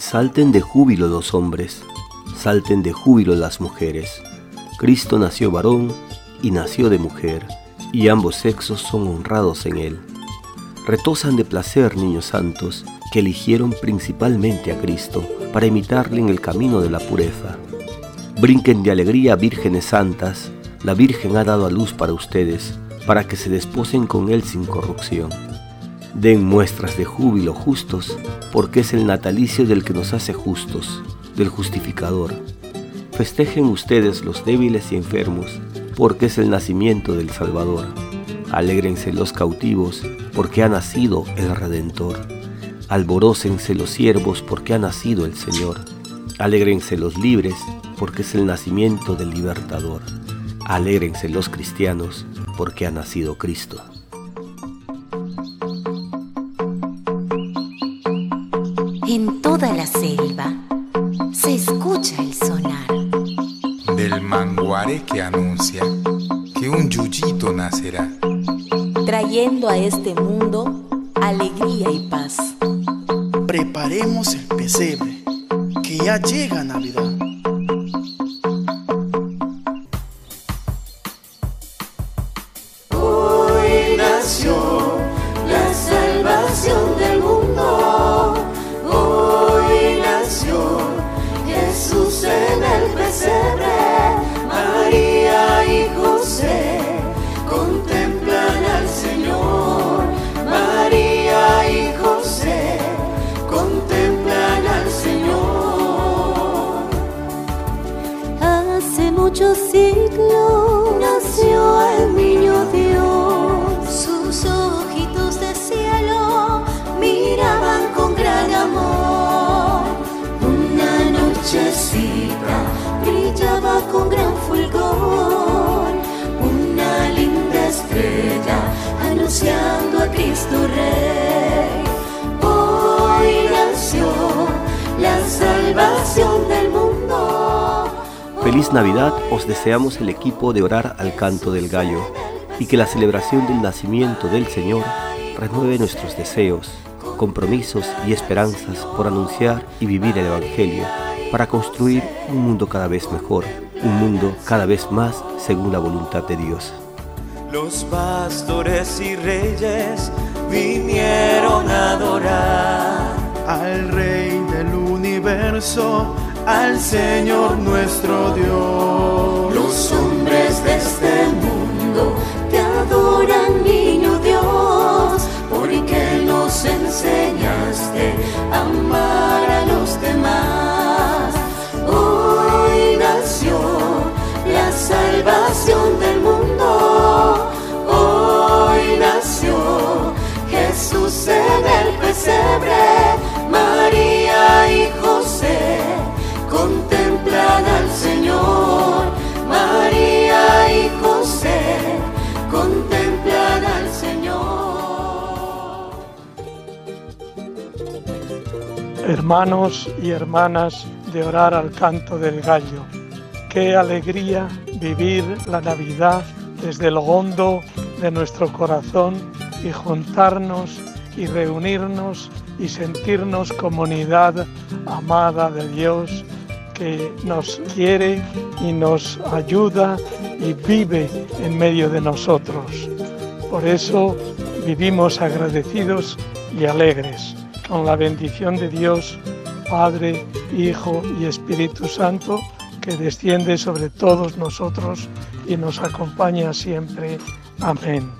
Salten de júbilo los hombres, salten de júbilo las mujeres. Cristo nació varón y nació de mujer, y ambos sexos son honrados en él. Retosan de placer, niños santos, que eligieron principalmente a Cristo para imitarle en el camino de la pureza. Brinquen de alegría, vírgenes santas, la Virgen ha dado a luz para ustedes, para que se desposen con Él sin corrupción. Den muestras de júbilo justos, porque es el natalicio del que nos hace justos, del justificador. Festejen ustedes los débiles y enfermos, porque es el nacimiento del Salvador. Alégrense los cautivos, porque ha nacido el Redentor. Alborócense los siervos, porque ha nacido el Señor. Alégrense los libres, porque es el nacimiento del Libertador. Alégrense los cristianos, porque ha nacido Cristo. En toda la selva se escucha el sonar del manguare que anuncia que un yuyito nacerá, trayendo a este mundo alegría y paz. Preparemos el pesebre, que ya llega Navidad. Hoy nació pesebre. María y José contemplan al Señor. María y José contemplan al Señor. Hace muchos siglos nació el niño Dios. Con gran fulgor. Una linda estrella anunciando a Cristo Rey. Hoy nació la salvación del mundo. Feliz Navidad os deseamos el equipo de orar al canto del gallo y que la celebración del nacimiento del Señor renueve nuestros deseos, compromisos y esperanzas por anunciar y vivir el Evangelio para construir un mundo cada vez mejor, un mundo cada vez más según la voluntad de Dios. Los pastores y reyes vinieron a adorar al Rey del universo, al Señor nuestro Dios. Los hombres de este mundo Jesús el pesebre. María y José contemplan al Señor. María y José contemplan al Señor. Hermanos y hermanas de orar al canto del gallo, qué alegría vivir la Navidad desde lo hondo de nuestro corazón y juntarnos y reunirnos y sentirnos comunidad amada de Dios que nos quiere y nos ayuda y vive en medio de nosotros. Por eso vivimos agradecidos y alegres con la bendición de Dios, Padre, Hijo y Espíritu Santo, que desciende sobre todos nosotros y nos acompaña siempre. Amén.